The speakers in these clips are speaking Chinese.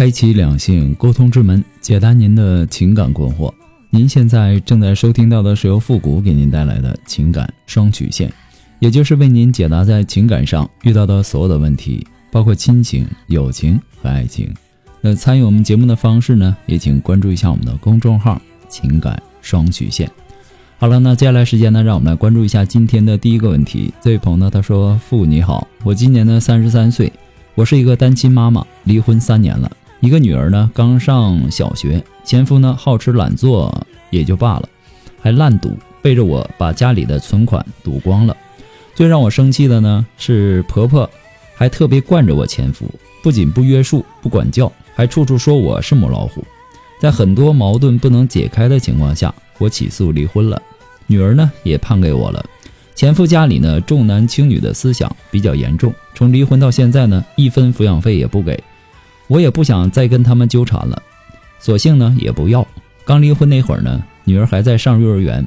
开启两性沟通之门，解答您的情感困惑。您现在正在收听到的是由复古给您带来的情感双曲线，也就是为您解答在情感上遇到的所有的问题，包括亲情、友情和爱情。那参与我们节目的方式呢，也请关注一下我们的公众号“情感双曲线”。好了，那接下来时间呢，让我们来关注一下今天的第一个问题。这位朋友呢，他说：“父你好，我今年呢三十三岁，我是一个单亲妈妈，离婚三年了。”一个女儿呢，刚上小学，前夫呢好吃懒做也就罢了，还烂赌，背着我把家里的存款赌光了。最让我生气的呢是婆婆，还特别惯着我前夫，不仅不约束、不管教，还处处说我是母老虎。在很多矛盾不能解开的情况下，我起诉离婚了，女儿呢也判给我了。前夫家里呢重男轻女的思想比较严重，从离婚到现在呢一分抚养费也不给。我也不想再跟他们纠缠了，索性呢也不要。刚离婚那会儿呢，女儿还在上幼儿园，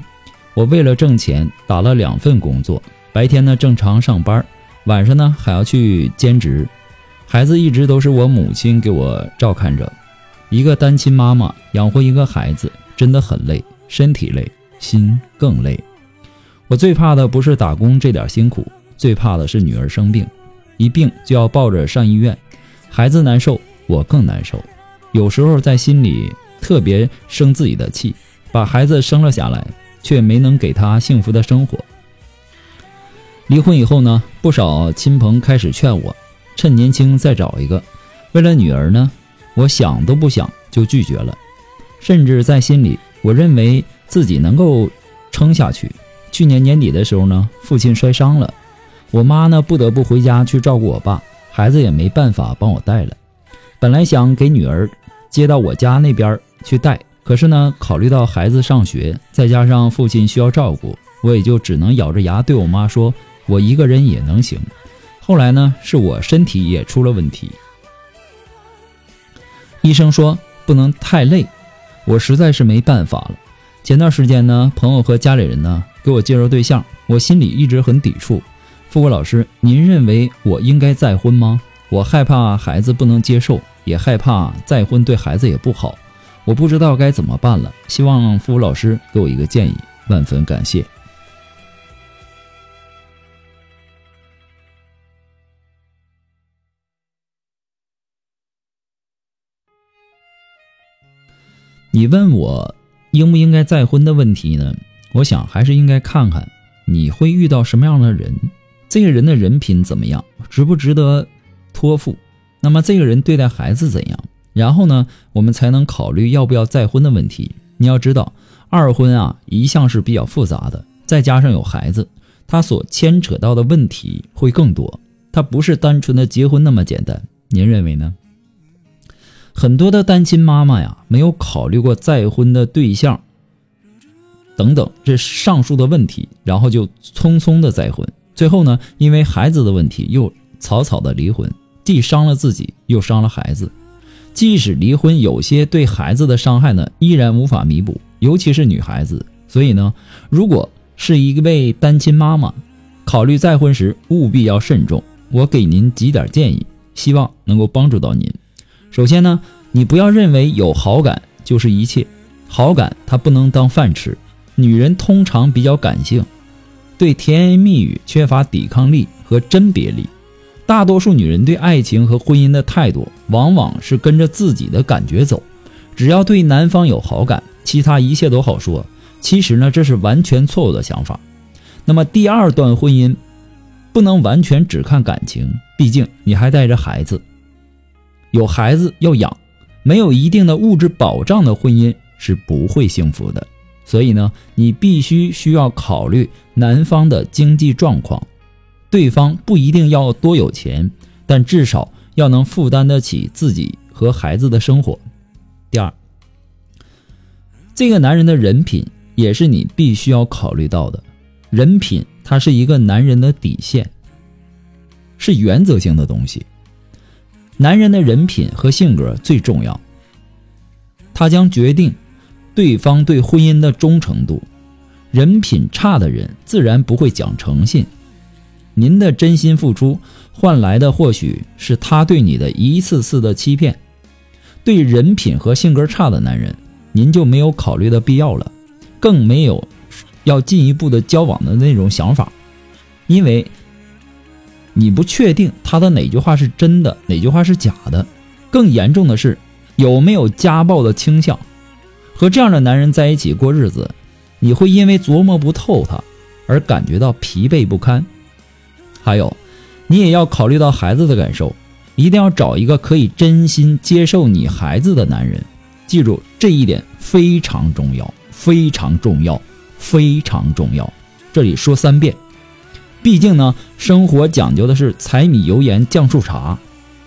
我为了挣钱打了两份工作，白天呢正常上班，晚上呢还要去兼职。孩子一直都是我母亲给我照看着，一个单亲妈妈养活一个孩子真的很累，身体累，心更累。我最怕的不是打工这点辛苦，最怕的是女儿生病，一病就要抱着上医院，孩子难受。我更难受，有时候在心里特别生自己的气，把孩子生了下来，却没能给他幸福的生活。离婚以后呢，不少亲朋开始劝我，趁年轻再找一个。为了女儿呢，我想都不想就拒绝了，甚至在心里，我认为自己能够撑下去。去年年底的时候呢，父亲摔伤了，我妈呢不得不回家去照顾我爸，孩子也没办法帮我带了。本来想给女儿接到我家那边去带，可是呢，考虑到孩子上学，再加上父亲需要照顾，我也就只能咬着牙对我妈说：“我一个人也能行。”后来呢，是我身体也出了问题，医生说不能太累，我实在是没办法了。前段时间呢，朋友和家里人呢给我介绍对象，我心里一直很抵触。付国老师，您认为我应该再婚吗？我害怕孩子不能接受。也害怕再婚对孩子也不好，我不知道该怎么办了。希望付老师给我一个建议，万分感谢。你问我应不应该再婚的问题呢？我想还是应该看看你会遇到什么样的人，这个人的人品怎么样，值不值得托付。那么这个人对待孩子怎样？然后呢，我们才能考虑要不要再婚的问题。你要知道，二婚啊一向是比较复杂的，再加上有孩子，他所牵扯到的问题会更多。他不是单纯的结婚那么简单。您认为呢？很多的单亲妈妈呀，没有考虑过再婚的对象等等这上述的问题，然后就匆匆的再婚，最后呢，因为孩子的问题又草草的离婚。既伤了自己，又伤了孩子。即使离婚，有些对孩子的伤害呢，依然无法弥补，尤其是女孩子。所以呢，如果是一位单亲妈妈，考虑再婚时务必要慎重。我给您几点建议，希望能够帮助到您。首先呢，你不要认为有好感就是一切，好感它不能当饭吃。女人通常比较感性，对甜言蜜语缺乏抵抗力和甄别力。大多数女人对爱情和婚姻的态度，往往是跟着自己的感觉走。只要对男方有好感，其他一切都好说。其实呢，这是完全错误的想法。那么第二段婚姻，不能完全只看感情，毕竟你还带着孩子，有孩子要养，没有一定的物质保障的婚姻是不会幸福的。所以呢，你必须需要考虑男方的经济状况。对方不一定要多有钱，但至少要能负担得起自己和孩子的生活。第二，这个男人的人品也是你必须要考虑到的。人品，它是一个男人的底线，是原则性的东西。男人的人品和性格最重要，他将决定对方对婚姻的忠诚度。人品差的人自然不会讲诚信。您的真心付出换来的或许是他对你的一次次的欺骗。对人品和性格差的男人，您就没有考虑的必要了，更没有要进一步的交往的那种想法，因为你不确定他的哪句话是真的，哪句话是假的。更严重的是，有没有家暴的倾向？和这样的男人在一起过日子，你会因为琢磨不透他而感觉到疲惫不堪。还有，你也要考虑到孩子的感受。一定要找一个可以真心接受你孩子的男人，记住这一点非常重要，非常重要，非常重要。这里说三遍。毕竟呢，生活讲究的是柴米油盐酱醋茶，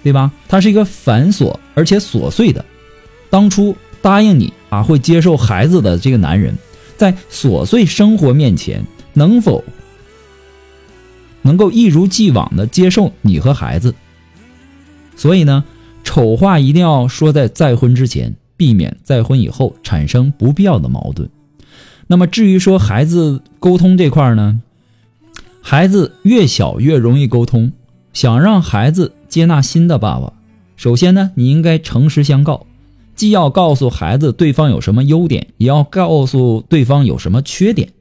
对吧？它是一个繁琐而且琐碎的。当初答应你啊会接受孩子的这个男人，在琐碎生活面前，能否能够一如既往的接受你和孩子？所以呢，丑话一定要说在再婚之前，避免再婚以后产生不必要的矛盾。那么至于说孩子沟通这块呢，孩子越小越容易沟通。想让孩子接纳新的爸爸，首先呢，你应该诚实相告，既要告诉孩子对方有什么优点，也要告诉对方有什么缺点。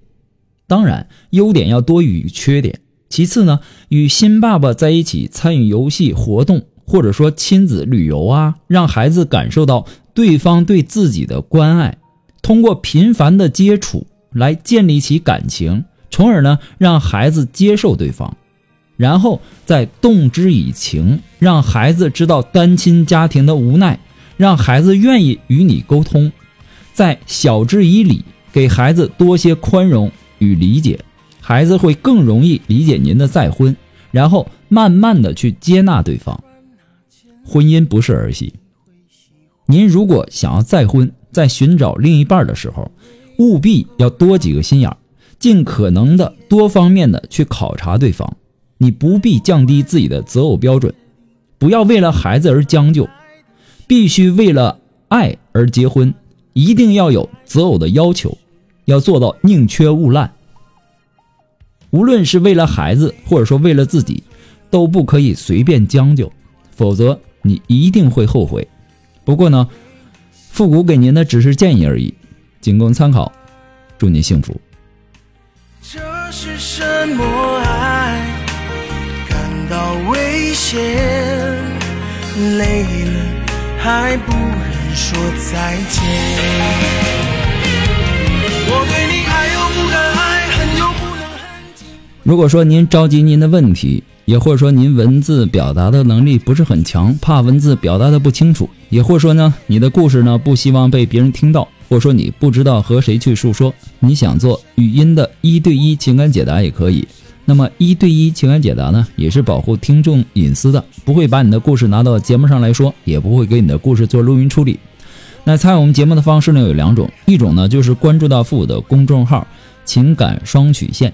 当然，优点要多于缺点。其次呢，与新爸爸在一起参与游戏活动。或者说亲子旅游啊，让孩子感受到对方对自己的关爱，通过频繁的接触来建立起感情，从而呢让孩子接受对方，然后再动之以情，让孩子知道单亲家庭的无奈，让孩子愿意与你沟通，再晓之以理，给孩子多些宽容与理解，孩子会更容易理解您的再婚，然后慢慢的去接纳对方。婚姻不是儿戏，您如果想要再婚，在寻找另一半的时候，务必要多几个心眼，尽可能的多方面的去考察对方。你不必降低自己的择偶标准，不要为了孩子而将就，必须为了爱而结婚。一定要有择偶的要求，要做到宁缺毋滥。无论是为了孩子，或者说为了自己，都不可以随便将就，否则。你一定会后悔。不过呢，复古给您的只是建议而已，仅供参考。祝您幸福。这是什么爱？感到危险，累了还不忍说再见。我对如果说您着急您的问题。也或者说您文字表达的能力不是很强，怕文字表达的不清楚；也或者说呢，你的故事呢不希望被别人听到，或者说你不知道和谁去诉说，你想做语音的一对一情感解答也可以。那么一对一情感解答呢，也是保护听众隐私的，不会把你的故事拿到节目上来说，也不会给你的故事做录音处理。那参与我们节目的方式呢有两种，一种呢就是关注到父母的公众号“情感双曲线”。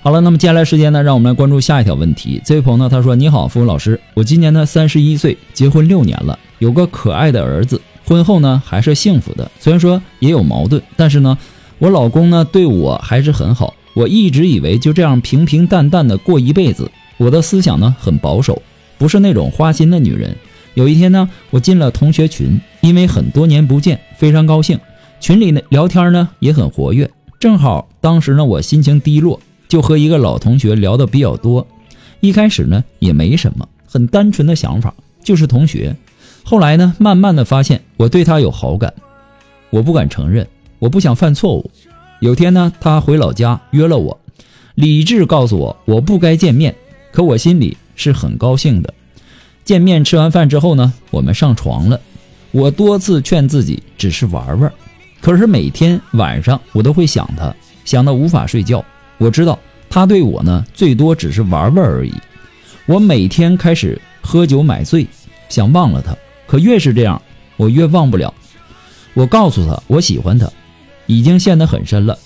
好了，那么接下来时间呢，让我们来关注下一条问题。这位朋友呢他说：“你好，付老师，我今年呢三十一岁，结婚六年了。”有个可爱的儿子，婚后呢还是幸福的。虽然说也有矛盾，但是呢，我老公呢对我还是很好。我一直以为就这样平平淡淡的过一辈子。我的思想呢很保守，不是那种花心的女人。有一天呢，我进了同学群，因为很多年不见，非常高兴。群里呢聊天呢也很活跃。正好当时呢我心情低落，就和一个老同学聊的比较多。一开始呢也没什么，很单纯的想法，就是同学。后来呢，慢慢的发现我对他有好感，我不敢承认，我不想犯错误。有天呢，他回老家约了我，理智告诉我我不该见面，可我心里是很高兴的。见面吃完饭之后呢，我们上床了。我多次劝自己只是玩玩，可是每天晚上我都会想他，想得无法睡觉。我知道他对我呢，最多只是玩玩而已。我每天开始喝酒买醉，想忘了他，可越是这样，我越忘不了。我告诉他我喜欢他。已经陷得很深了，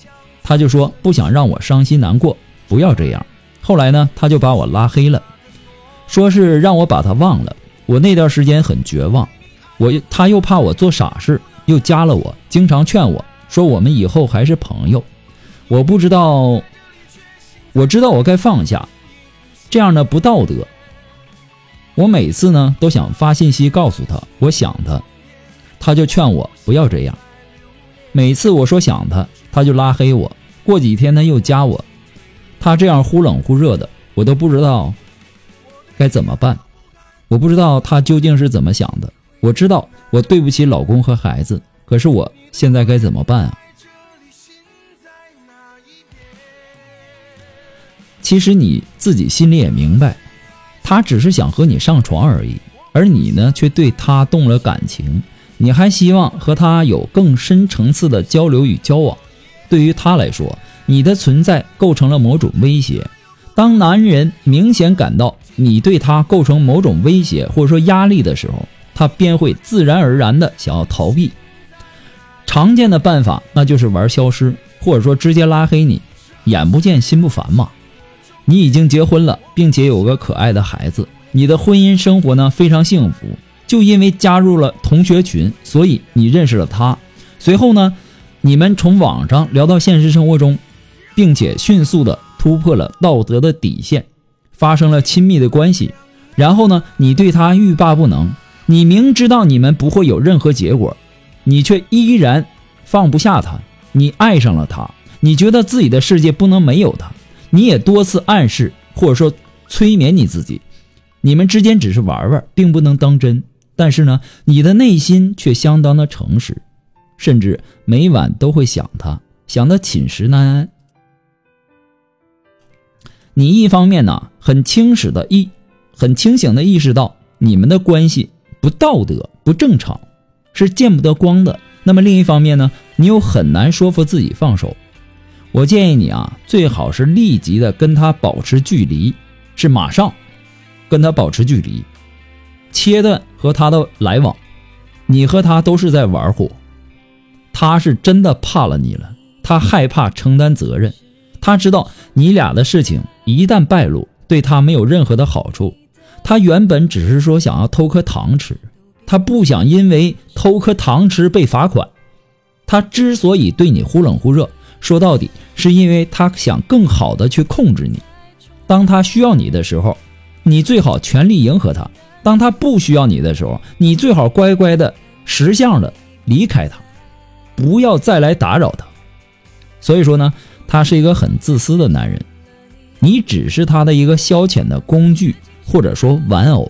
他就说不想让我伤心难过，不要这样。后来呢，他就把我拉黑了，说是让我把他忘了。我那段时间很绝望，我他又怕我做傻事，又加了我，经常劝我说我们以后还是朋友。我不知道，我知道我该放下，这样的不道德。我每次呢都想发信息告诉他我想他，他就劝我不要这样。每次我说想他，他就拉黑我。过几天他又加我，他这样忽冷忽热的，我都不知道该怎么办。我不知道他究竟是怎么想的。我知道我对不起老公和孩子，可是我现在该怎么办啊？其实你自己心里也明白，他只是想和你上床而已，而你呢，却对他动了感情。你还希望和他有更深层次的交流与交往，对于他来说，你的存在构成了某种威胁。当男人明显感到你对他构成某种威胁或者说压力的时候，他便会自然而然的想要逃避。常见的办法那就是玩消失，或者说直接拉黑你。眼不见心不烦嘛。你已经结婚了，并且有个可爱的孩子，你的婚姻生活呢非常幸福。就因为加入了同学群，所以你认识了他。随后呢，你们从网上聊到现实生活中，并且迅速的突破了道德的底线，发生了亲密的关系。然后呢，你对他欲罢不能，你明知道你们不会有任何结果，你却依然放不下他。你爱上了他，你觉得自己的世界不能没有他。你也多次暗示或者说催眠你自己，你们之间只是玩玩，并不能当真。但是呢，你的内心却相当的诚实，甚至每晚都会想他，想得寝食难安。你一方面呢，很清醒的意，很清醒的意识到你们的关系不道德、不正常，是见不得光的。那么另一方面呢，你又很难说服自己放手。我建议你啊，最好是立即的跟他保持距离，是马上跟他保持距离。切断和他的来往，你和他都是在玩火。他是真的怕了你了，他害怕承担责任，他知道你俩的事情一旦败露，对他没有任何的好处。他原本只是说想要偷颗糖吃，他不想因为偷颗糖吃被罚款。他之所以对你忽冷忽热，说到底是因为他想更好的去控制你。当他需要你的时候，你最好全力迎合他。当他不需要你的时候，你最好乖乖的、识相的离开他，不要再来打扰他。所以说呢，他是一个很自私的男人，你只是他的一个消遣的工具，或者说玩偶。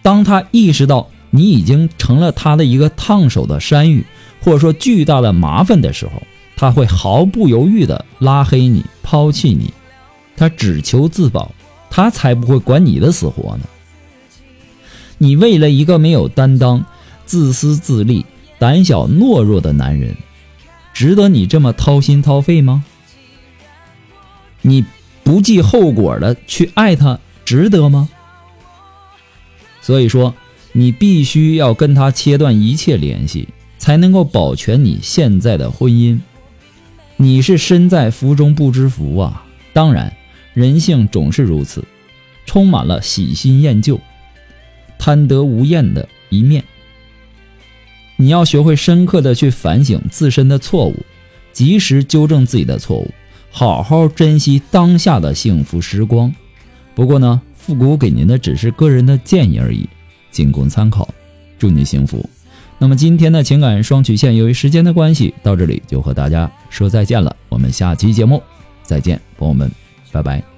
当他意识到你已经成了他的一个烫手的山芋，或者说巨大的麻烦的时候，他会毫不犹豫的拉黑你、抛弃你，他只求自保，他才不会管你的死活呢。你为了一个没有担当、自私自利、胆小懦弱的男人，值得你这么掏心掏肺吗？你不计后果的去爱他，值得吗？所以说，你必须要跟他切断一切联系，才能够保全你现在的婚姻。你是身在福中不知福啊！当然，人性总是如此，充满了喜新厌旧。贪得无厌的一面，你要学会深刻的去反省自身的错误，及时纠正自己的错误，好好珍惜当下的幸福时光。不过呢，复古给您的只是个人的建议而已，仅供参考。祝你幸福。那么今天的情感双曲线，由于时间的关系，到这里就和大家说再见了。我们下期节目再见，朋友们，拜拜。